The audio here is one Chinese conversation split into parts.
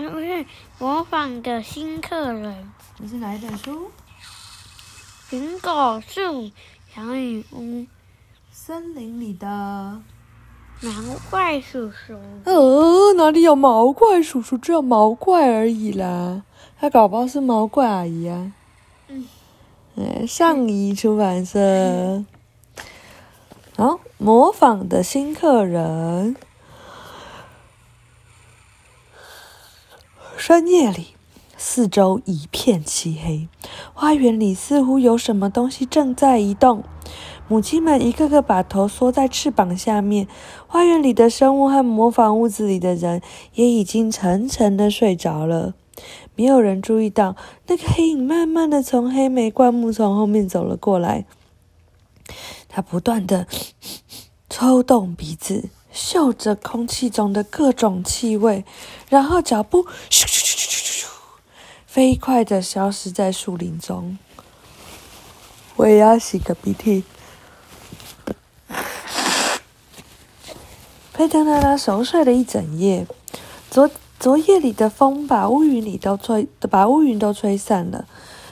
是模仿的新客人，你是哪一本书？苹果树小女巫，森林里的。毛怪叔叔。呃，哪里有毛怪叔叔？只有毛怪而已啦。他搞不好是毛怪阿姨啊。嗯。哎，上衣出版社。好，模仿的新客人。深夜里，四周一片漆黑，花园里似乎有什么东西正在移动。母鸡们一个个把头缩在翅膀下面，花园里的生物和模仿屋子里的人也已经沉沉的睡着了。没有人注意到，那个黑影慢慢的从黑莓灌木丛后面走了过来。他不断的 抽动鼻子，嗅着空气中的各种气味，然后脚步咻咻咻咻咻咻，飞快的消失在树林中。我也要洗个鼻涕。佩特娜拉熟睡了一整夜，昨昨夜里的风把乌云里都吹，把乌云都吹散了。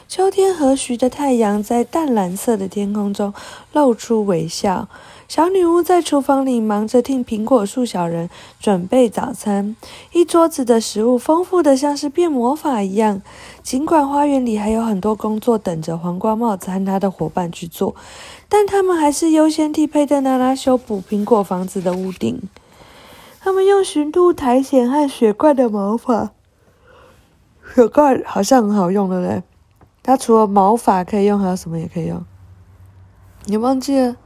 秋天和煦的太阳在淡蓝色的天空中露出微笑。小女巫在厨房里忙着替苹果树小人准备早餐，一桌子的食物丰富的像是变魔法一样。尽管花园里还有很多工作等着黄瓜帽子和他的伙伴去做，但他们还是优先替佩特娜拉修补苹果房子的屋顶。他们用驯鹿苔藓和雪怪的毛发，雪怪好像很好用的嘞。它除了毛发可以用，还有什么也可以用？你忘记了？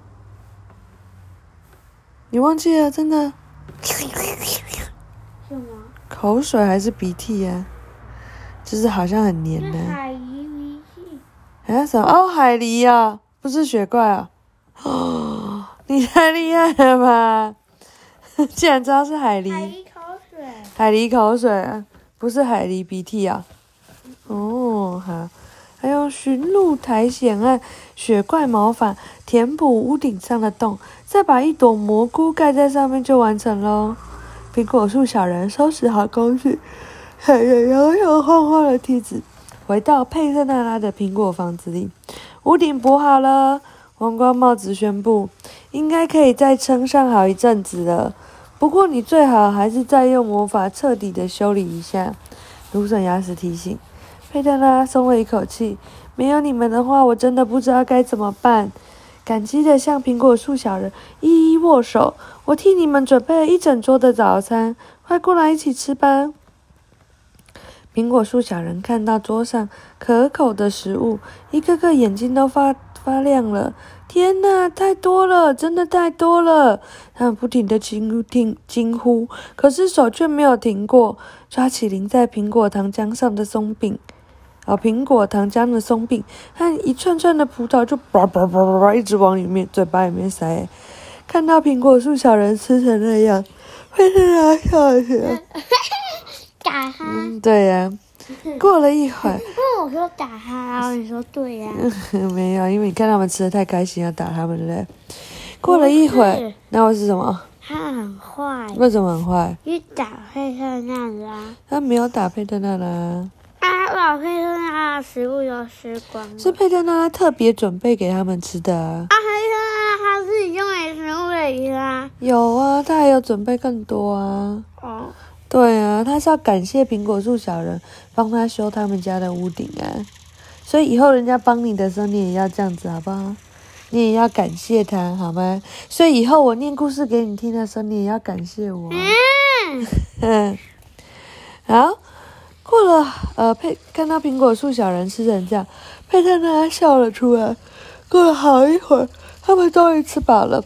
你忘记了？真的？口水还是鼻涕呀？就是好像很黏的。海狸鼻涕。啊什么？哦，海狸呀，不是雪怪啊！哦，你太厉害了吧！竟然知道是海狸。海狸口水。海狸口水，不是海狸鼻涕啊！哦，好。还用驯鹿苔藓啊雪怪毛发填补屋顶上的洞，再把一朵蘑菇盖在上面就完成喽。苹果树小人收拾好工具，踩着摇摇晃晃的梯子，回到佩特娜拉的苹果房子里。屋顶补好了，黄瓜帽子宣布，应该可以再撑上好一阵子了。不过你最好还是再用魔法彻底的修理一下。芦笋牙齿提醒。佩特拉松了一口气，没有你们的话，我真的不知道该怎么办。感激的向苹果树小人一一握手。我替你们准备了一整桌的早餐，快过来一起吃吧。苹果树小人看到桌上可口的食物，一个个眼睛都发发亮了。天哪，太多了，真的太多了！他们不停的惊惊惊呼，可是手却没有停过，抓起淋在苹果糖浆上的松饼。啊！苹果糖浆的松饼和一串串的葡萄就叭叭叭叭叭一直往里面嘴巴里面塞。看到苹果树小人吃成那样，佩特拉笑起来。打他。嗯，对呀。过了一会儿。因为我说打他，然后你说对呀。没有，因为你看他们吃的太开心，要打他们，对不对？过了一会儿，那会是什么？他很坏。为什么很坏？你打佩特娜拉。他没有打佩特娜拉。他老佩特娜拉的食物都吃光了。是佩特娜拉特别准备给他们吃的。啊，佩特娜拉他自己用没食物给他。有啊，他还有准备更多啊。哦。对啊，他是要感谢苹果树小人帮他修他们家的屋顶啊。所以以后人家帮你的时候，你也要这样子，好不好？你也要感谢他，好吗？所以以后我念故事给你听的时候，你也要感谢我。嗯。好。过了，呃，佩看到苹果树小人吃成这样，佩特娜笑了出来。过了好一会儿，他们终于吃饱了。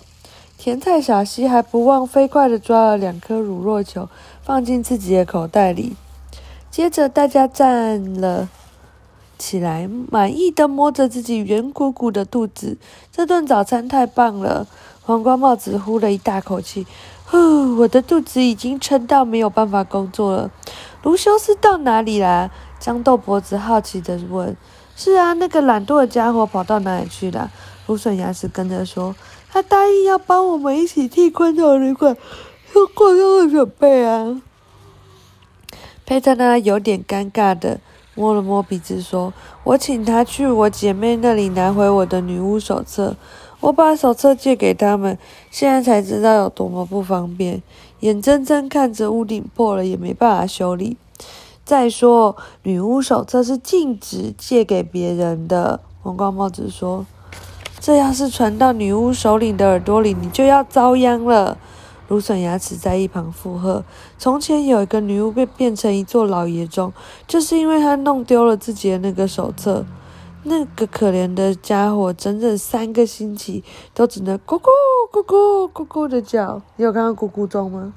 甜菜小溪还不忘飞快地抓了两颗乳酪球，放进自己的口袋里。接着，大家站了起来，满意的摸着自己圆鼓鼓的肚子。这顿早餐太棒了！黄瓜帽子呼了一大口气，呼，我的肚子已经撑到没有办法工作了。卢修斯到哪里啦？豇豆脖子好奇地问。是啊，那个懒惰的家伙跑到哪里去了？芦笋牙齿跟着说。他答应要帮我们一起替昆虫旅馆做过冬的准备啊。佩特娜有点尴尬的摸了摸鼻子，说：“我请他去我姐妹那里拿回我的女巫手册。我把手册借给他们，现在才知道有多么不方便。眼睁睁看着屋顶破了，也没办法修理。再说，女巫手册是禁止借给别人的。”黄光帽子说：“这要是传到女巫首领的耳朵里，你就要遭殃了。”芦笋牙齿在一旁附和：“从前有一个女巫被变成一座老爷钟，就是因为她弄丢了自己的那个手册。那个可怜的家伙，整整三个星期都只能咕咕咕咕咕咕的叫。你有看到咕咕钟吗？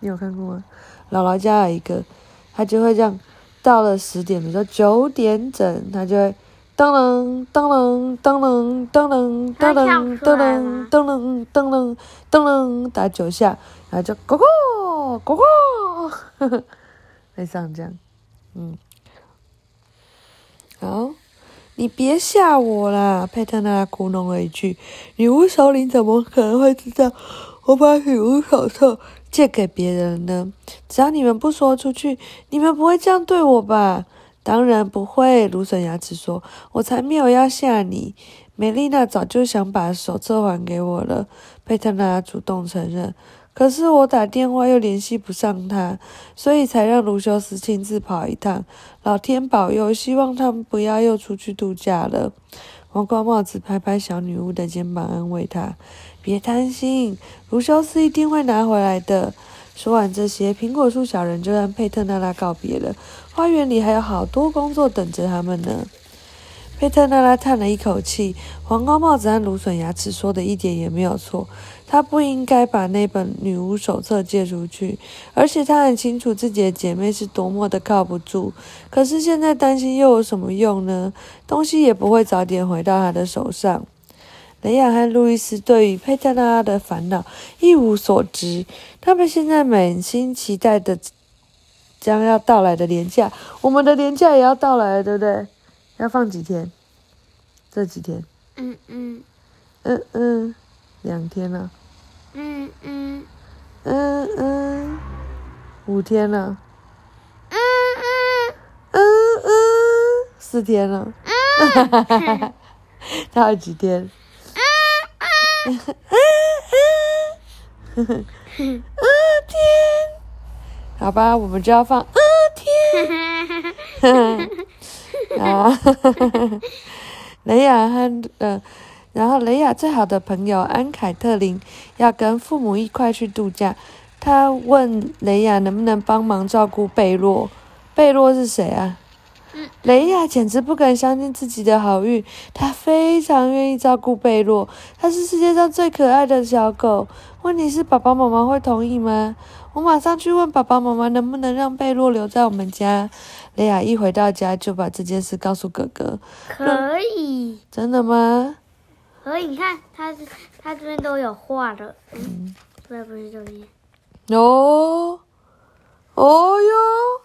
你有看过吗？姥姥家有一个，他就会这样，到了十点，比如说九点整，他就会。”噔噔噔噔噔噔噔噔噔噔噔噔噔噔噔噔打九下，然后就咕咕咕咕，呵呵，类似这样，嗯，好，你别吓我啦！佩特娜咕哝了一句：“女巫首领怎么可能会知道我把女巫手册借给别人呢？只要你们不说出去，你们不会这样对我吧？”当然不会，芦笋牙齿说：“我才没有要吓你。”美丽娜早就想把手册还给我了。佩特娜主动承认，可是我打电话又联系不上他，所以才让卢修斯亲自跑一趟。老天保佑，希望他们不要又出去度假了。黄瓜帽子拍拍小女巫的肩膀，安慰她：“别担心，卢修斯一定会拿回来的。”说完这些，苹果树小人就让佩特娜拉告别了。花园里还有好多工作等着他们呢。佩特娜拉叹了一口气，黄高帽子和芦笋牙齿说的一点也没有错。他不应该把那本女巫手册借出去，而且他很清楚自己的姐妹是多么的靠不住。可是现在担心又有什么用呢？东西也不会早点回到他的手上。雷亚和路易斯对于佩特娜拉的烦恼一无所知，他们现在满心期待的将要到来的年假，我们的年假也要到来了，对不对？要放几天？这几天？嗯嗯嗯嗯，两天了。嗯嗯嗯嗯，五天了。嗯嗯嗯嗯，四天了。哈哈哈哈哈！还有几天？嗯嗯嗯，天，好吧，我们就要放嗯天 啊，雷亚和呃，然后雷亚最好的朋友安凯特琳要跟父母一块去度假，他问雷亚能不能帮忙照顾贝洛，贝洛是谁啊？雷亚简直不敢相信自己的好运，他非常愿意照顾贝洛，他是世界上最可爱的小狗。问题是爸爸妈妈会同意吗？我马上去问爸爸妈妈能不能让贝洛留在我们家。雷亚一回到家就把这件事告诉哥哥。可以？真的吗？可以，你看他他这边都有画的，嗯，不是不是这边。哦，哦哟，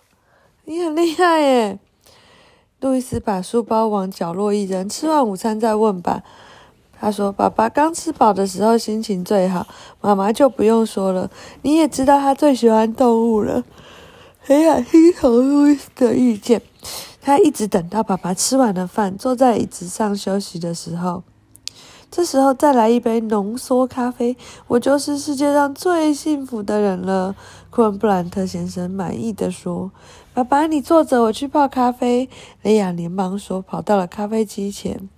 你很厉害耶！路易斯把书包往角落一扔，吃完午餐再问吧。他说：“爸爸刚吃饱的时候心情最好，妈妈就不用说了。你也知道他最喜欢动物了。”黑雅听从路易斯的意见，他一直等到爸爸吃完了饭，坐在椅子上休息的时候，这时候再来一杯浓缩咖啡，我就是世界上最幸福的人了。库恩布兰特先生满意的说。爸爸，你坐着，我去泡咖啡。雷亚连忙说，跑到了咖啡机前。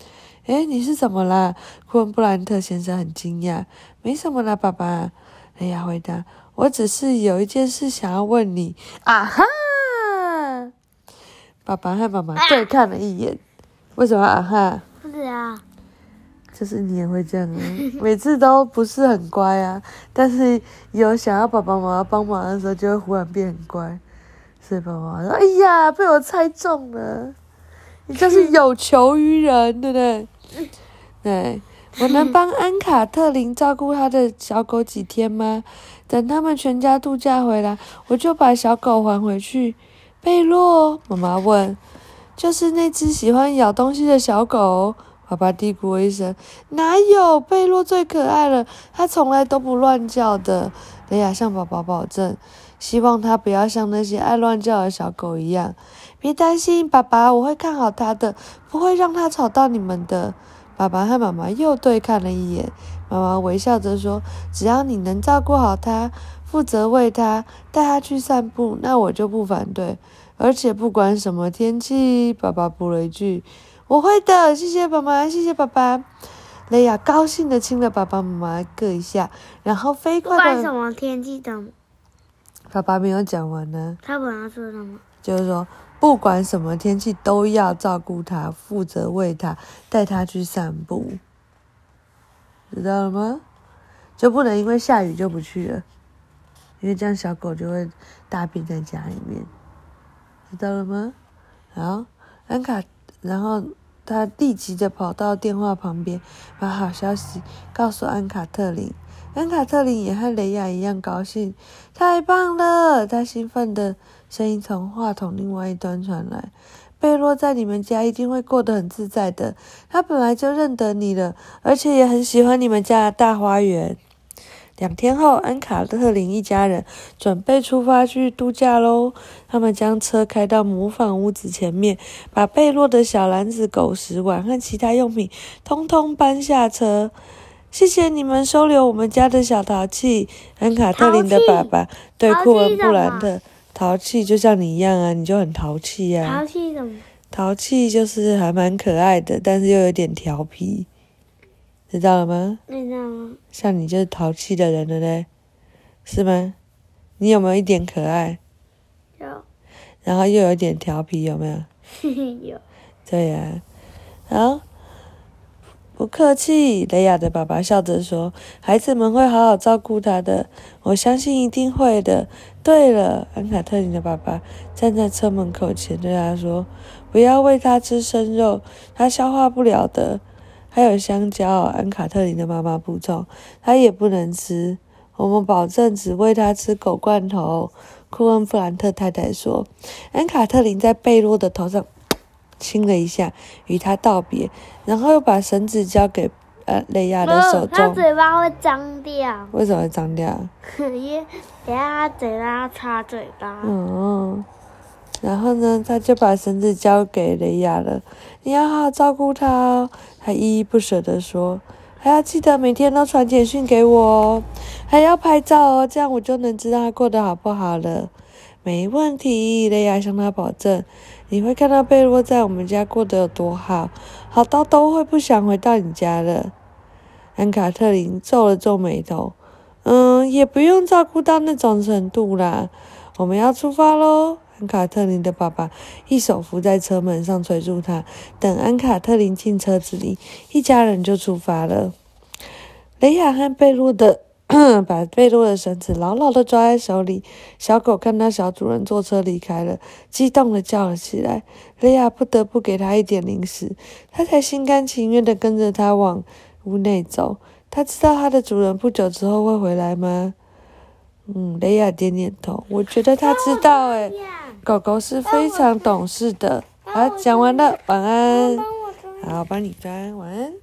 哎，你是怎么啦？库恩布兰特先生很惊讶。没什么啦，爸爸。雷亚回答：“我只是有一件事想要问你。”啊哈！爸爸和妈妈对看了一眼。为什么啊哈？不是啊。就是你也会这样啊，每次都不是很乖啊，但是有想要爸爸妈妈帮忙的时候，就会忽然变很乖。所以爸爸说：“哎呀，被我猜中了！你就是 有求于人，对不对？对，我能帮安卡特林照顾他的小狗几天吗？等他们全家度假回来，我就把小狗还回去。”贝洛妈妈问：“就是那只喜欢咬东西的小狗？”爸爸嘀咕一声：“哪有？贝洛最可爱了，它从来都不乱叫的。”雷亚向宝宝保证，希望他不要像那些爱乱叫的小狗一样。别担心，爸爸，我会看好他的，不会让他吵到你们的。爸爸和妈妈又对看了一眼，妈妈微笑着说：“只要你能照顾好他，负责喂他，带他去散步，那我就不反对。而且不管什么天气，爸爸补了一句：“我会的，谢谢妈妈，谢谢爸爸。”雷亚高兴地亲了爸爸妈妈各一下，然后飞快不管什。么天气的，爸爸没有讲完呢，他本来说什么？就是说不管什么天气都要照顾他，负责喂他，带他去散步，知道了吗？就不能因为下雨就不去了，因为这样小狗就会大便在家里面，知道了吗？好，安卡，然后他立即的跑到电话旁边，把好消息告诉安卡特林。安卡特林也和雷亚一样高兴，太棒了！他兴奋的声音从话筒另外一端传来。贝洛在你们家一定会过得很自在的，他本来就认得你了，而且也很喜欢你们家的大花园。两天后，安卡特林一家人准备出发去度假喽。他们将车开到模仿屋子前面，把贝洛的小篮子、狗食碗和其他用品通通搬下车。谢谢你们收留我们家的小淘气。安卡特林的爸爸对库恩布兰特淘气，就像你一样啊，你就很淘气呀、淘气怎么？淘气就是还蛮可爱的，但是又有点调皮，知道了吗？知道吗？像你就是淘气的人了嘞，是吗？你有没有一点可爱，有，然后又有一点调皮，有没有？有。对呀、好，不客气。雷亚的爸爸笑着说：“孩子们会好好照顾他的，我相信一定会的。”对了，安卡特林的爸爸站在车门口前对他说：“不要喂他吃生肉，他消化不了的。”还有香蕉，安卡特林的妈妈补充：“他也不能吃，我们保证只喂他吃狗罐头。”库恩弗兰特太太说：“安卡特林在贝洛的头上亲了一下，与他道别，然后又把绳子交给呃雷亚的手中，他。嘴巴会张掉，为什么会脏掉？因为等下他嘴巴要插嘴巴。嗯，然后呢，他就把绳子交给雷亚了。你要好好照顾他哦，他依依不舍地说。还要记得每天都传简讯给我哦，还要拍照哦，这样我就能知道他过得好不好了。没问题，雷亚向他保证。你会看到贝洛在我们家过得有多好，好到都会不想回到你家了。安卡特林皱了皱眉头，嗯，也不用照顾到那种程度啦。我们要出发喽！安卡特林的爸爸一手扶在车门上催促他。等安卡特林进车子里，一家人就出发了。雷亚和贝洛的把贝洛的绳子牢牢地抓在手里。小狗看到小主人坐车离开了，激动地叫了起来。雷亚不得不给它一点零食，它才心甘情愿地跟着他往屋内走。它知道它的主人不久之后会回来吗？嗯，雷亚点点头。我觉得它知道诶，狗狗是非常懂事的。好，讲完了，晚安。好，帮你抓，晚安。